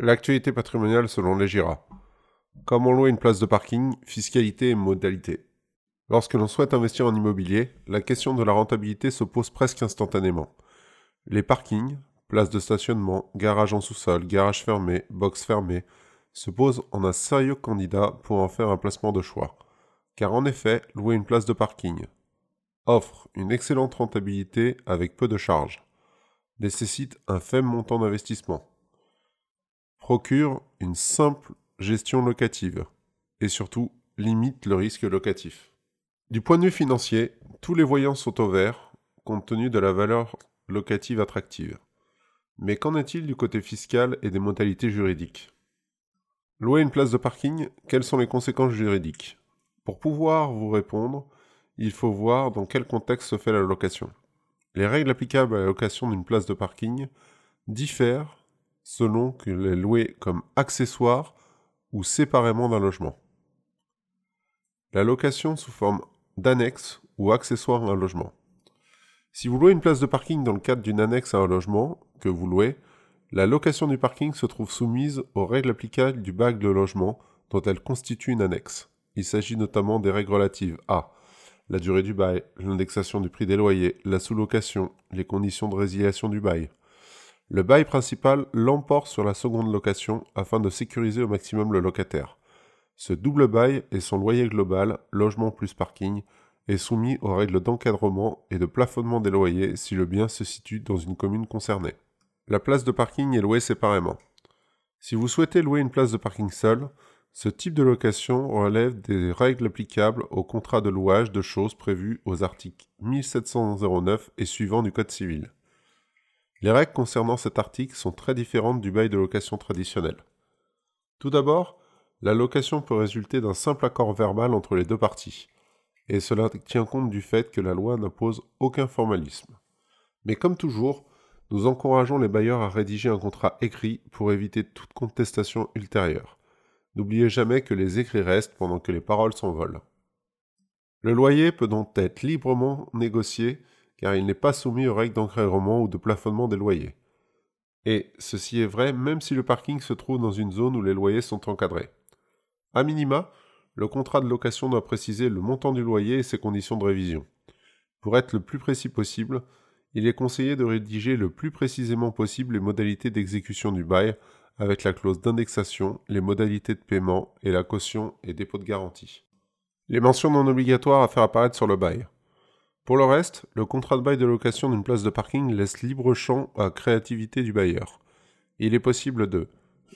L'actualité patrimoniale selon les GIRA. Comment louer une place de parking, fiscalité et modalité? Lorsque l'on souhaite investir en immobilier, la question de la rentabilité se pose presque instantanément. Les parkings, places de stationnement, garages en sous-sol, garages fermés, box fermés, se posent en un sérieux candidat pour en faire un placement de choix. Car en effet, louer une place de parking offre une excellente rentabilité avec peu de charges, nécessite un faible montant d'investissement procure une simple gestion locative et surtout limite le risque locatif. Du point de vue financier, tous les voyants sont au vert compte tenu de la valeur locative attractive. Mais qu'en est-il du côté fiscal et des modalités juridiques? Louer une place de parking, quelles sont les conséquences juridiques? Pour pouvoir vous répondre, il faut voir dans quel contexte se fait la location. Les règles applicables à la location d'une place de parking diffèrent selon qu'il est loué comme accessoire ou séparément d'un logement. La location sous forme d'annexe ou accessoire à un logement. Si vous louez une place de parking dans le cadre d'une annexe à un logement que vous louez, la location du parking se trouve soumise aux règles applicables du bail de logement dont elle constitue une annexe. Il s'agit notamment des règles relatives à la durée du bail, l'indexation du prix des loyers, la sous-location, les conditions de résiliation du bail, le bail principal l'emporte sur la seconde location afin de sécuriser au maximum le locataire. Ce double bail et son loyer global, logement plus parking, est soumis aux règles d'encadrement et de plafonnement des loyers si le bien se situe dans une commune concernée. La place de parking est louée séparément. Si vous souhaitez louer une place de parking seule, ce type de location relève des règles applicables au contrat de louage de choses prévues aux articles 1709 et suivants du Code civil. Les règles concernant cet article sont très différentes du bail de location traditionnel. Tout d'abord, la location peut résulter d'un simple accord verbal entre les deux parties, et cela tient compte du fait que la loi n'impose aucun formalisme. Mais comme toujours, nous encourageons les bailleurs à rédiger un contrat écrit pour éviter toute contestation ultérieure. N'oubliez jamais que les écrits restent pendant que les paroles s'envolent. Le loyer peut donc être librement négocié car il n'est pas soumis aux règles d'encadrement ou de plafonnement des loyers. Et ceci est vrai même si le parking se trouve dans une zone où les loyers sont encadrés. A minima, le contrat de location doit préciser le montant du loyer et ses conditions de révision. Pour être le plus précis possible, il est conseillé de rédiger le plus précisément possible les modalités d'exécution du bail avec la clause d'indexation, les modalités de paiement et la caution et dépôt de garantie. Les mentions non obligatoires à faire apparaître sur le bail. Pour le reste, le contrat de bail de location d'une place de parking laisse libre champ à la créativité du bailleur. Il est possible de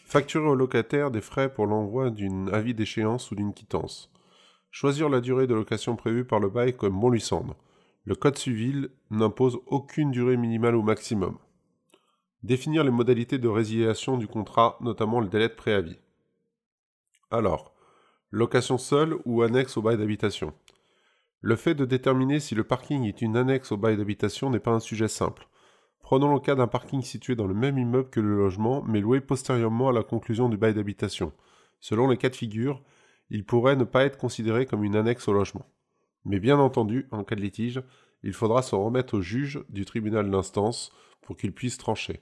facturer au locataire des frais pour l'envoi d'un avis d'échéance ou d'une quittance, choisir la durée de location prévue par le bail comme bon lui semble. Le Code civil n'impose aucune durée minimale ou maximum. Définir les modalités de résiliation du contrat, notamment le délai de préavis. Alors, location seule ou annexe au bail d'habitation? Le fait de déterminer si le parking est une annexe au bail d'habitation n'est pas un sujet simple. Prenons le cas d'un parking situé dans le même immeuble que le logement, mais loué postérieurement à la conclusion du bail d'habitation. Selon les cas de figure, il pourrait ne pas être considéré comme une annexe au logement. Mais bien entendu, en cas de litige, il faudra se remettre au juge du tribunal d'instance pour qu'il puisse trancher.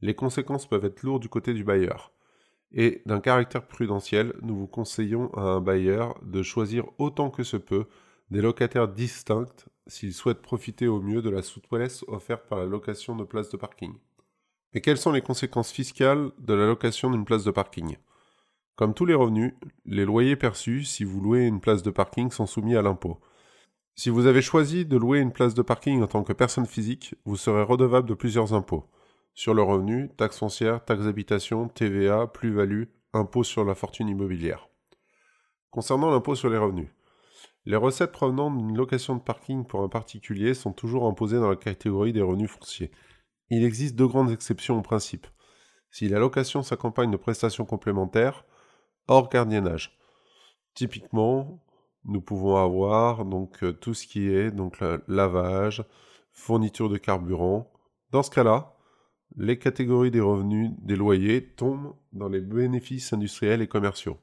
Les conséquences peuvent être lourdes du côté du bailleur. Et d'un caractère prudentiel, nous vous conseillons à un bailleur de choisir autant que se peut des locataires distincts s'ils souhaitent profiter au mieux de la souplesse offerte par la location de places de parking. Et quelles sont les conséquences fiscales de la location d'une place de parking? Comme tous les revenus, les loyers perçus si vous louez une place de parking sont soumis à l'impôt. Si vous avez choisi de louer une place de parking en tant que personne physique, vous serez redevable de plusieurs impôts. Sur le revenu, taxes foncières, taxes d'habitation, TVA, plus-value, impôt sur la fortune immobilière. Concernant l'impôt sur les revenus, les recettes provenant d'une location de parking pour un particulier sont toujours imposées dans la catégorie des revenus fonciers. Il existe deux grandes exceptions au principe. Si la location s'accompagne de prestations complémentaires, hors gardiennage. Typiquement, nous pouvons avoir donc euh, tout ce qui est donc lavage, fourniture de carburant. Dans ce cas-là, les catégories des revenus des loyers tombent dans les bénéfices industriels et commerciaux.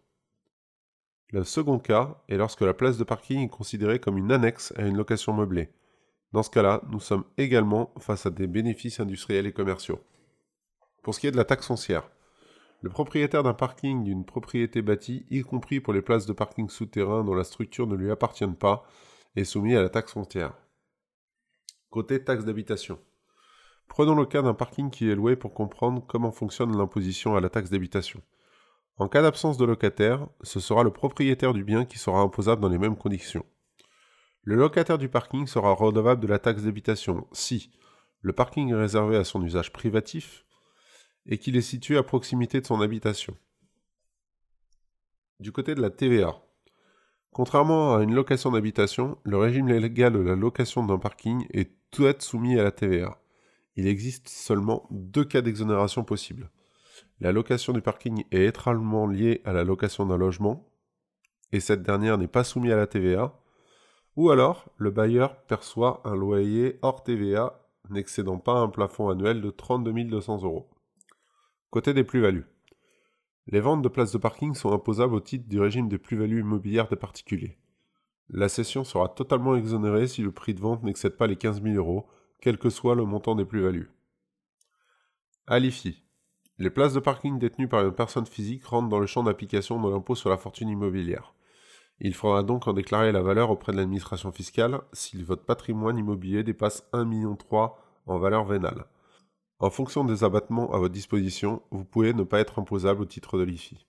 Le second cas est lorsque la place de parking est considérée comme une annexe à une location meublée. Dans ce cas-là, nous sommes également face à des bénéfices industriels et commerciaux. Pour ce qui est de la taxe foncière, Le propriétaire d'un parking d'une propriété bâtie, y compris pour les places de parking souterrain dont la structure ne lui appartient pas, est soumis à la taxe foncière. Côté taxe d'habitation. Prenons le cas d'un parking qui est loué pour comprendre comment fonctionne l'imposition à la taxe d'habitation. En cas d'absence de locataire, ce sera le propriétaire du bien qui sera imposable dans les mêmes conditions. Le locataire du parking sera redevable de la taxe d'habitation si le parking est réservé à son usage privatif et qu'il est situé à proximité de son habitation. Du côté de la TVA, contrairement à une location d'habitation, le régime légal de la location d'un parking est tout être soumis à la TVA. Il existe seulement deux cas d'exonération possibles. La location du parking est étroitement liée à la location d'un logement, et cette dernière n'est pas soumise à la TVA, ou alors le bailleur perçoit un loyer hors TVA n'excédant pas un plafond annuel de 32 200 euros. Côté des plus-values. Les ventes de places de parking sont imposables au titre du régime des plus-values immobilières des particuliers. La cession sera totalement exonérée si le prix de vente n'excède pas les 15 000 euros, quel que soit le montant des plus-values. Alifi. Les places de parking détenues par une personne physique rentrent dans le champ d'application de l'impôt sur la fortune immobilière. Il faudra donc en déclarer la valeur auprès de l'administration fiscale si votre patrimoine immobilier dépasse 1,3 million en valeur vénale. En fonction des abattements à votre disposition, vous pouvez ne pas être imposable au titre de l'IFI.